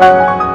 Música